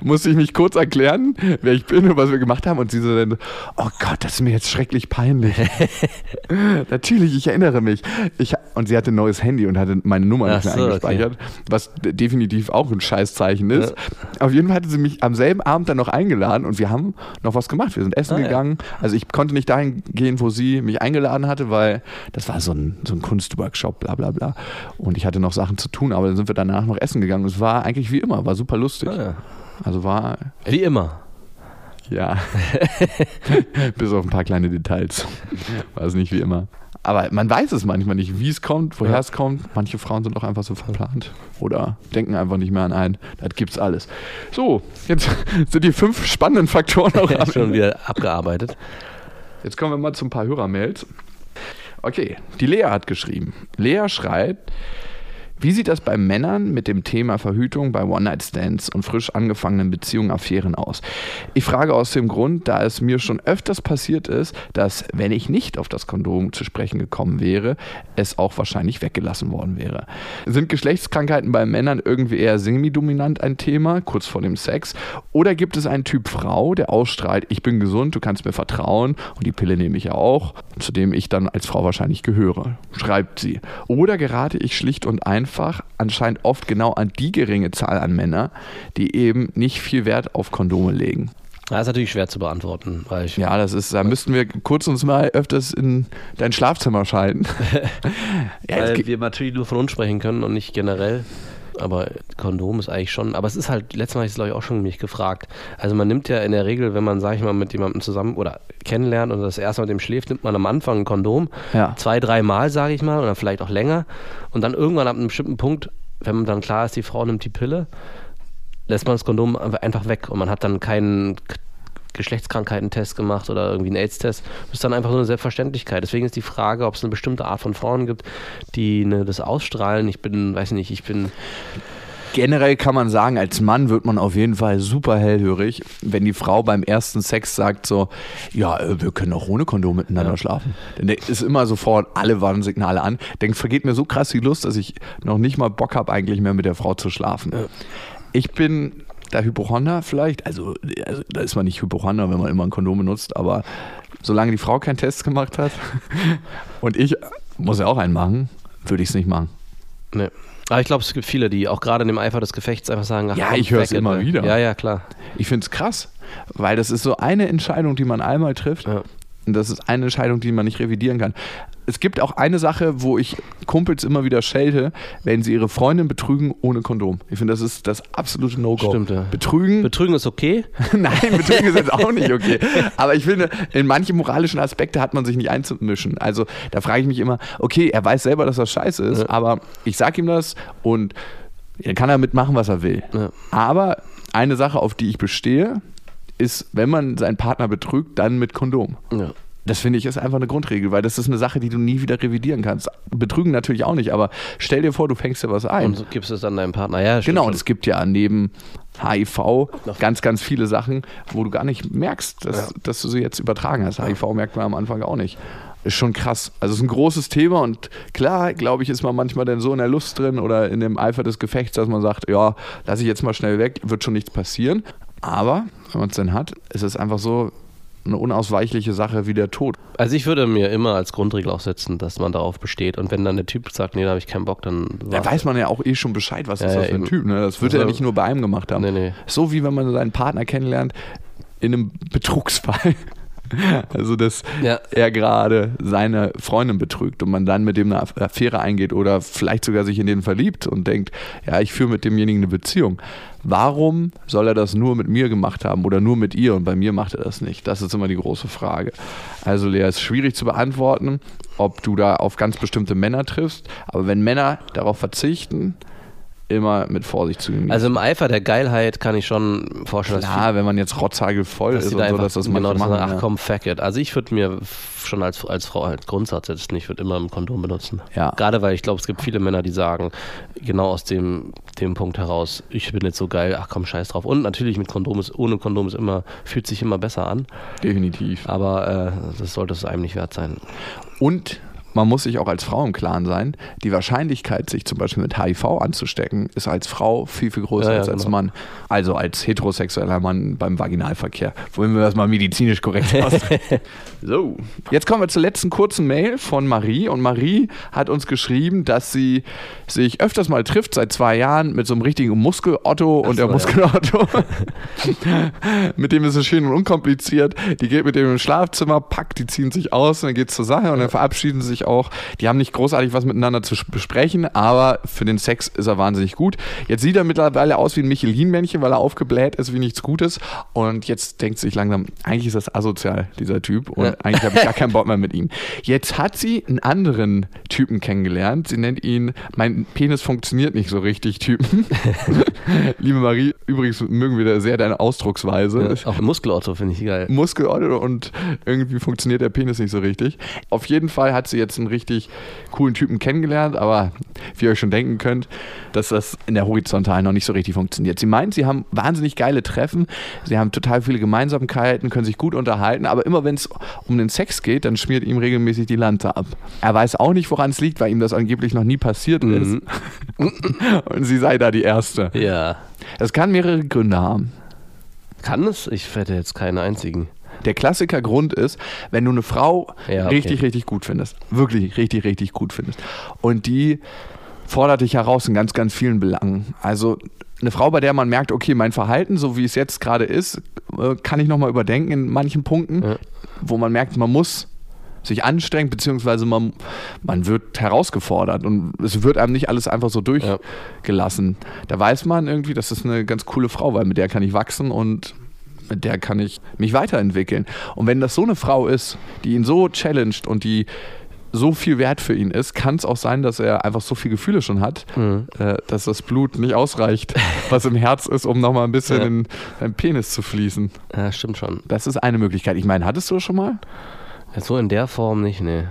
musste ich mich kurz erklären, wer ich bin und was wir gemacht haben. Und sie so dann, oh Gott, das ist mir jetzt schrecklich peinlich. Natürlich, ich erinnere mich. Ich, und sie hatte ein neues Handy und hatte meine Nummer Ach nicht mehr so, okay. eingespeichert, was d- definitiv auch ein Scheißzeichen ist. Auf jeden Fall hatte sie mich am selben Abend dann noch eingeladen und wir haben noch was gemacht. Wir sind essen Ah, ja. gegangen. Also ich konnte nicht dahin gehen, wo sie mich eingeladen hatte, weil das war so ein, so ein Kunstworkshop, bla bla bla. Und ich hatte noch Sachen zu tun, aber dann sind wir danach noch essen gegangen. Es war eigentlich wie immer, war super lustig. Ah, ja. Also war, Wie immer. ja, bis auf ein paar kleine Details. War es nicht wie immer. Aber man weiß es manchmal nicht, wie es kommt, woher Ja. es kommt. Manche Frauen sind auch einfach so verplant oder denken einfach nicht mehr an einen. Das gibt's alles. So, jetzt sind die fünf spannenden Faktoren auch Schon wieder abgearbeitet. Jetzt kommen wir mal zu ein paar Hörermails. Okay, die Lea hat geschrieben. Lea schreibt, wie sieht das bei Männern mit dem Thema Verhütung bei One-Night-Stands und frisch angefangenen Beziehungen, Affären aus? Ich frage aus dem Grund, da es mir schon öfters passiert ist, dass, wenn ich nicht auf das Kondom zu sprechen gekommen wäre, es auch wahrscheinlich weggelassen worden wäre. Sind Geschlechtskrankheiten bei Männern irgendwie eher semi-dominant ein Thema, kurz vor dem Sex? Oder gibt es einen Typ Frau, der ausstrahlt, ich bin gesund, du kannst mir vertrauen und die Pille nehme ich ja auch, zu dem ich dann als Frau wahrscheinlich gehöre? Schreibt sie. Oder gerate ich schlicht und einfach anscheinend oft genau an die geringe Zahl an Männern, die eben nicht viel Wert auf Kondome legen? Das ist natürlich schwer zu beantworten, weil ich Ja, das ist, da müssten wir kurz uns mal öfters in dein Schlafzimmer schalten. ja, weil wir natürlich nur von uns sprechen können und nicht generell. Aber Kondom ist eigentlich schon, aber es ist halt, letztes Mal habe ich es glaube ich auch schon mich gefragt. Also man nimmt ja in der Regel, wenn man, sag ich mal, mit jemandem zusammen oder kennenlernt und das erste Mal mit dem schläft, nimmt man am Anfang ein Kondom. Ja. Zwei, drei Mal, sage ich mal, oder vielleicht auch länger. Und dann irgendwann ab einem bestimmten Punkt, wenn man dann klar ist, die Frau nimmt die Pille, lässt man das Kondom einfach weg und man hat dann keinen Geschlechtskrankheitentest gemacht oder irgendwie einen AIDS-Test. Das ist dann einfach so eine Selbstverständlichkeit. Deswegen ist die Frage, ob es eine bestimmte Art von Frauen gibt, die ne, das ausstrahlen. Ich bin, weiß nicht, ich bin Generell kann man sagen, als Mann wird man auf jeden Fall super hellhörig, wenn die Frau beim ersten Sex sagt so, ja, äh, wir können auch ohne Kondom miteinander schlafen. Denn der ist immer sofort alle Warnsignale an. Denkt, vergeht mir so krass die Lust, dass ich noch nicht mal Bock habe, eigentlich mehr mit der Frau zu schlafen. Ich bin da Hypochonder vielleicht, also, also da ist man nicht Hypochonder, wenn man immer ein Kondom benutzt, aber solange die Frau keinen Test gemacht hat und ich muss ja auch einen machen, würde ich es nicht machen. Nee. Aber ich glaube, es gibt viele, die auch gerade in dem Eifer des Gefechts einfach sagen, ach, Ja, ich hör's weg, immer wieder. Ja, ja, klar. Ich finde es krass, weil das ist so eine Entscheidung, die man einmal trifft. Ja. Und das ist eine Entscheidung, die man nicht revidieren kann. Es gibt auch eine Sache, wo ich Kumpels immer wieder schelte, wenn sie ihre Freundin betrügen ohne Kondom. Ich finde, das ist das absolute No-Go. Stimmt, ja. Betrügen, Betrügen ist okay. nein, betrügen ist jetzt auch nicht okay. Aber ich finde, in manche moralischen Aspekte hat man sich nicht einzumischen. Also da frage ich mich immer, okay, er weiß selber, dass das scheiße ist, Ja. aber ich sag ihm das und er kann damit machen, was er will. Ja. Aber eine Sache, auf die ich bestehe, ist, wenn man seinen Partner betrügt, dann mit Kondom. Ja. Das finde ich ist einfach eine Grundregel, weil das ist eine Sache, die du nie wieder revidieren kannst. Betrügen natürlich auch nicht, aber stell dir vor, du fängst dir was ein. Und so gibst es dann deinem Partner. Ja, Genau, und es gibt ja neben HIV ganz, ganz viele Sachen, wo du gar nicht merkst, dass, dass du sie jetzt übertragen hast. HIV merkt man am Anfang auch nicht. Ist schon krass. Also es ist ein großes Thema und klar, glaube ich, ist man manchmal dann so in der Lust drin oder in dem Eifer des Gefechts, dass man sagt, ja, lass ich jetzt mal schnell weg, wird schon nichts passieren. Aber wenn man es dann hat, ist es einfach so eine unausweichliche Sache wie der Tod. Also ich würde mir immer als Grundregel auch setzen, dass man darauf besteht. Und wenn dann der Typ sagt, nee, da habe ich keinen Bock, dann Da weiß man ja auch eh schon Bescheid, was Ja, ist das für ein eben. Typ. Ne? Das wird Also- er nicht nur bei einem gemacht haben. Nee, nee. So wie wenn man seinen Partner kennenlernt in einem Betrugsfall. Also, dass Ja. er gerade seine Freundin betrügt und man dann mit dem eine Affäre eingeht oder vielleicht sogar sich in den verliebt und denkt, ja, ich führe mit demjenigen eine Beziehung. Warum soll er das nur mit mir gemacht haben oder nur mit ihr und bei mir macht er das nicht? Das ist immer die große Frage. Also, Lea, ist schwierig zu beantworten, ob du da auf ganz bestimmte Männer triffst, aber wenn Männer darauf verzichten, immer mit Vorsicht zu genießen. Also im Eifer der Geilheit kann ich schon vorstellen, dass Klar, wenn man jetzt rotzhagelvoll dass ist und so, dass das genau, dass machen. ach komm, fuck it. Also ich würde mir schon als, als Frau halt Grundsatz setzen, ich würde immer ein Kondom benutzen. Ja. Gerade weil ich glaube, es gibt viele Männer, die sagen, genau aus dem, dem Punkt heraus, ich bin jetzt so geil, ach komm, scheiß drauf. Und natürlich mit Kondom ist, ohne Kondom ist immer, fühlt sich immer besser an. Definitiv. Aber äh, das sollte es einem nicht wert sein. Und man muss sich auch als Frau im Klaren sein, die Wahrscheinlichkeit, sich zum Beispiel mit HIV anzustecken, ist als Frau viel, viel größer Ja, ja, als als genau. Mann. Also als heterosexueller Mann beim Vaginalverkehr. Wollen wir das mal medizinisch korrekt ausdrücken. so, jetzt kommen wir zur letzten kurzen Mail von Marie. Und Marie hat uns geschrieben, dass sie sich öfters mal trifft, seit zwei Jahren, mit so einem richtigen Muskel-Otto. Und der so, ja. Muskel-Otto, mit dem ist es schön und unkompliziert. Die geht mit dem ins Schlafzimmer, packt, die ziehen sich aus und dann geht's zur Sache und dann verabschieden sie sich auch. Die haben nicht großartig was miteinander zu besprechen, aber für den Sex ist er wahnsinnig gut. Jetzt sieht er mittlerweile aus wie ein Michelin-Männchen, weil er aufgebläht ist wie nichts Gutes. Und jetzt denkt sie sich langsam, eigentlich ist das asozial, dieser Typ. Und Ja. eigentlich habe ich gar keinen Bock mehr mit ihm. Jetzt hat sie einen anderen Typen kennengelernt. Sie nennt ihn, mein Penis funktioniert nicht so richtig, Typen. Liebe Marie, übrigens mögen wir da sehr deine Ausdrucksweise. Auch Muskelotto finde ich geil. Muskelotto und irgendwie funktioniert der Penis nicht so richtig. Auf jeden Fall hat sie jetzt einen richtig coolen Typen kennengelernt, aber wie ihr euch schon denken könnt, dass das in der Horizontalen noch nicht so richtig funktioniert. Sie meint, sie haben wahnsinnig geile Treffen, sie haben total viele Gemeinsamkeiten, können sich gut unterhalten, aber immer wenn es um den Sex geht, dann schmiert ihm regelmäßig die Lanze ab. Er weiß auch nicht, woran es liegt, weil ihm das angeblich noch nie passiert ist. Und sie sei da die Erste. Ja. Das kann mehrere Gründe haben. Kann es? Ich hätte jetzt keinen einzigen. Der Klassikergrund ist, wenn du eine Frau Ja, okay. richtig, richtig gut findest, wirklich richtig, richtig gut findest und die fordert dich heraus in ganz, ganz vielen Belangen. Also eine Frau, bei der man merkt, okay, mein Verhalten, so wie es jetzt gerade ist, äh, kann ich nochmal überdenken in manchen Punkten, Ja. wo man merkt, man muss sich anstrengen, beziehungsweise man, man wird herausgefordert und es wird einem nicht alles einfach so durchgelassen. Da weiß man irgendwie, das ist eine ganz coole Frau, weil mit der kann ich wachsen und mit der kann ich mich weiterentwickeln. Und wenn das so eine Frau ist, die ihn so challenged und die so viel wert für ihn ist, kann es auch sein, dass er einfach so viele Gefühle schon hat, äh, dass das Blut nicht ausreicht, was im Herz ist, um nochmal ein bisschen Ja. in seinen Penis zu fließen. Ja, stimmt schon. Das ist eine Möglichkeit. Ich meine, hattest du das schon mal? So in der Form nicht, nee.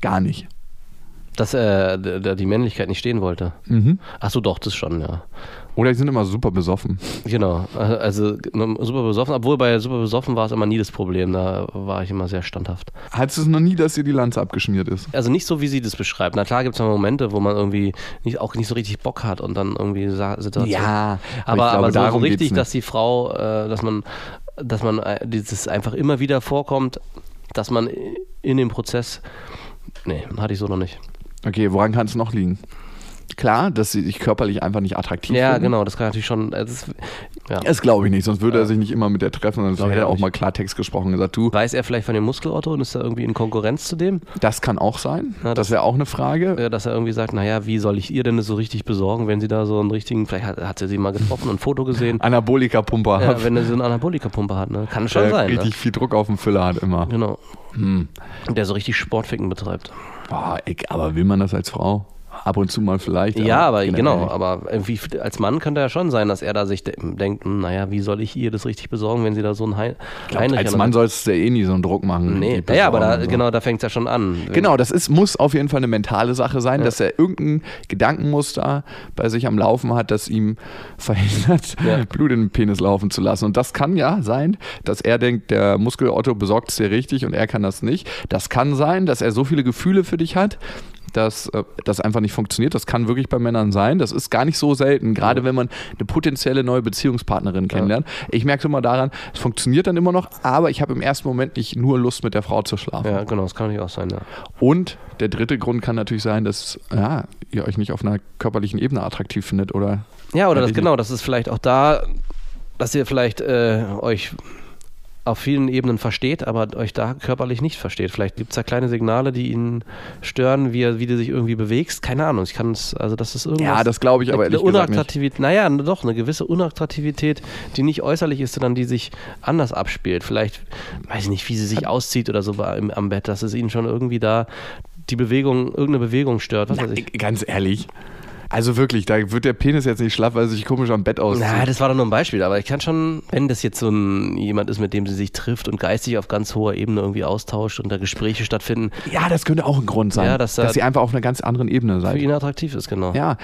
Gar nicht. Dass er d- die Männlichkeit nicht stehen wollte. Mhm. Ach so, doch, das schon, ja. Oder die sind immer super besoffen. Genau. Also super besoffen, obwohl bei super besoffen war es immer nie das Problem. Da war ich immer sehr standhaft. Hattest du es noch nie, dass dir die Lanze abgeschmiert ist? Also nicht so, wie sie das beschreibt. Na klar gibt es Momente, wo man irgendwie nicht, auch nicht so richtig Bock hat und dann irgendwie Sa Situation. Ja, aber, aber, so, so richtig, dass die Frau, äh, dass man, dass man äh, dieses einfach immer wieder vorkommt, dass man in dem Prozess, nee, hatte ich so noch nicht. Okay, woran kann es noch liegen? Klar, dass sie sich körperlich einfach nicht attraktiv Ja, finden. genau, das kann natürlich schon. äh, Das, ja. Das glaube ich nicht, sonst würde er sich nicht immer mit der treffen. Sonst Glaub ich hätte er auch auch nicht. mal Klartext gesprochen und gesagt, du, Weiß er vielleicht von dem Muskelotto und ist da irgendwie in Konkurrenz zu dem? das kann auch sein. Ja, das wäre auch eine Frage. Äh, Dass er irgendwie sagt, naja, wie soll ich ihr denn das so richtig besorgen, wenn sie da so einen richtigen, vielleicht hat, hat sie sie mal getroffen und ein Foto gesehen. Anabolika-Pumper Ja, hat, wenn er so eine Anabolika-Pumpe hat, ne? Kann schon der sein. richtig Ne? viel Druck auf dem Füller hat immer. Genau. Hm. Der so richtig Sportficken betreibt. Boah, aber will man das als Frau? Ab und zu mal vielleicht. Ja, aber generell genau, aber irgendwie als Mann könnte ja schon sein, dass er da sich de denkt, hm, naja, wie soll ich ihr das richtig besorgen, wenn sie da so ein Heinrich als an- Mann sollst du ja eh nie so einen Druck machen. Nee, ja, aber da, so. genau, da fängt es ja schon an. Genau, das ist, muss auf jeden Fall eine mentale Sache sein, dass er irgendein Gedankenmuster bei sich am Laufen hat, das ihm verhindert, Ja. Blut in den Penis laufen zu lassen. Und das kann ja sein, dass er denkt, der Muskelotto besorgt es dir richtig und er kann das nicht. Das kann sein, dass er so viele Gefühle für dich hat, dass äh, das einfach nicht funktioniert. Das kann wirklich bei Männern sein. Das ist gar nicht so selten, gerade wenn man eine potenzielle neue Beziehungspartnerin kennenlernt. Ich merke es immer daran, es funktioniert dann immer noch, aber ich habe im ersten Moment nicht nur Lust, mit der Frau zu schlafen. Ja, genau, das kann natürlich auch sein, ja. Und der dritte Grund kann natürlich sein, dass ja, ihr euch nicht auf einer körperlichen Ebene attraktiv findet oder Ja, oder Ja, das genau, das ist vielleicht auch da, dass ihr vielleicht äh, euch auf vielen Ebenen versteht, aber euch da körperlich nicht versteht. Vielleicht gibt es da kleine Signale, die ihn stören, wie, er, wie du dich irgendwie bewegst. Keine Ahnung, ich kann es, also das ist irgendwas. Ja, das glaube ich aber eine ehrlich gesagt nicht. Unattraktivität, naja, doch, eine gewisse Unattraktivität, die nicht äußerlich ist, sondern die sich anders abspielt. Vielleicht, weiß ich nicht, wie sie sich auszieht oder so im, am Bett, dass es ihnen schon irgendwie da die Bewegung, irgendeine Bewegung stört. Ich. Ganz ehrlich. Also wirklich, da wird der Penis jetzt nicht schlaff, weil er sich komisch am Bett auszieht. Na, das war doch nur ein Beispiel, aber ich kann schon, wenn das jetzt so ein jemand ist, mit dem sie sich trifft und geistig auf ganz hoher Ebene irgendwie austauscht und da Gespräche stattfinden, ja, das könnte auch ein Grund sein, Ja, dass dass, ihr einfach auf einer ganz anderen Ebene für seid. ihn attraktiv ist, genau. Ja,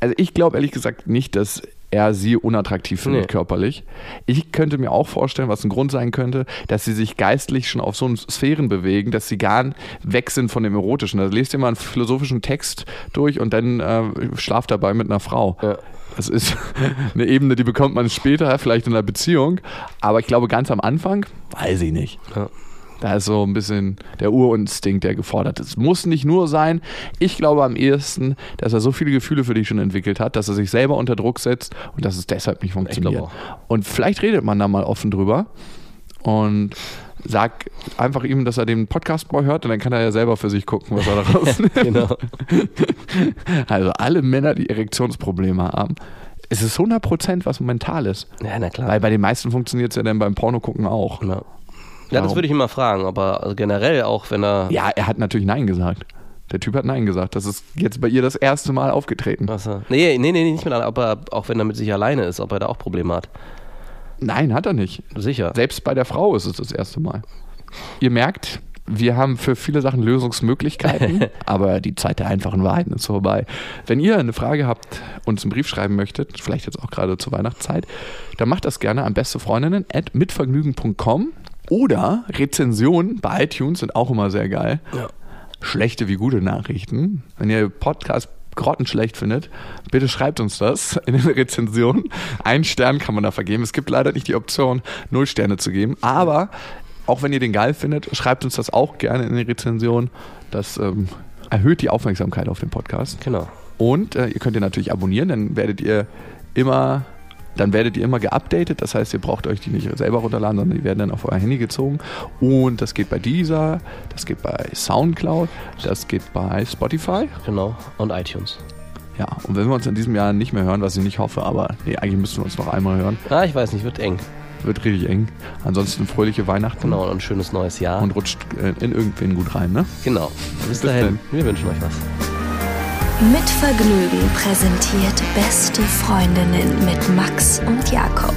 also ich glaube ehrlich gesagt nicht, dass er sie unattraktiv findet Nee. körperlich. Ich könnte mir auch vorstellen, was ein Grund sein könnte, dass sie sich geistlich schon auf so Sphären bewegen, dass sie gar weg sind von dem Erotischen. Also lest ihr mal einen philosophischen Text durch und dann äh, schlaft dabei mit einer Frau. Ja. Das ist eine Ebene, die bekommt man später, vielleicht in einer Beziehung. Aber ich glaube, ganz am Anfang, weiß ich nicht. Ja. Da ist so ein bisschen der Urinstinkt, der gefordert ist. Muss nicht nur sein. Ich glaube am ehesten, dass er so viele Gefühle für dich schon entwickelt hat, dass er sich selber unter Druck setzt und dass es deshalb nicht funktioniert. Und vielleicht redet man da mal offen drüber und sag einfach ihm, dass er den Podcast mal hört und dann kann er ja selber für sich gucken, was er daraus nimmt. Genau. Also alle Männer, die Erektionsprobleme haben, es ist 100% was Mentales. Ja, na klar. Weil bei den meisten funktioniert es ja dann beim Porno gucken auch. ja. Ja, das würde ich mal fragen, aber also generell auch, wenn er. Ja, er hat natürlich Nein gesagt. Der Typ hat Nein gesagt. Das ist jetzt bei ihr das erste Mal aufgetreten. Er, nee, nee, nee, nicht mit einer, aber auch wenn er mit sich alleine ist, ob er da auch Probleme hat. Nein, hat er nicht. Sicher. Selbst bei der Frau ist es das erste Mal. Ihr merkt, wir haben für viele Sachen Lösungsmöglichkeiten, aber die Zeit der einfachen Wahrheiten ist vorbei. Wenn ihr eine Frage habt, uns einen Brief schreiben möchtet, vielleicht jetzt auch gerade zur Weihnachtszeit, dann macht das gerne an bestefreundinnen.mitvergnügen.com oder Rezensionen bei iTunes sind auch immer sehr geil. Ja. Schlechte wie gute Nachrichten. Wenn ihr Podcast grottenschlecht findet, bitte schreibt uns das in den Rezensionen. Einen Stern kann man da vergeben. Es gibt leider nicht die Option, null Sterne zu geben. Aber auch wenn ihr den geil findet, schreibt uns das auch gerne in den Rezensionen. Das ähm, erhöht die Aufmerksamkeit auf den Podcast. Genau. Und äh, ihr könnt ihr natürlich abonnieren, dann werdet ihr immer, dann werdet ihr immer geupdatet. Das heißt, ihr braucht euch die nicht selber runterladen, sondern die werden dann auf euer Handy gezogen. Und das geht bei Deezer, das geht bei Soundcloud, das geht bei Spotify. Genau. Und iTunes. Ja, und wenn wir uns in diesem Jahr nicht mehr hören, was ich nicht hoffe, aber nee, eigentlich müssten wir uns noch einmal hören. Ah, ich weiß nicht, wird eng. Wird richtig eng. Ansonsten fröhliche Weihnachten Genau, und ein schönes neues Jahr. und rutscht äh, in irgendwen gut rein, ne? genau. Bis, Bis dahin. dann. Wir wünschen euch was. Mit Vergnügen präsentiert Beste Freundinnen mit Max und Jakob.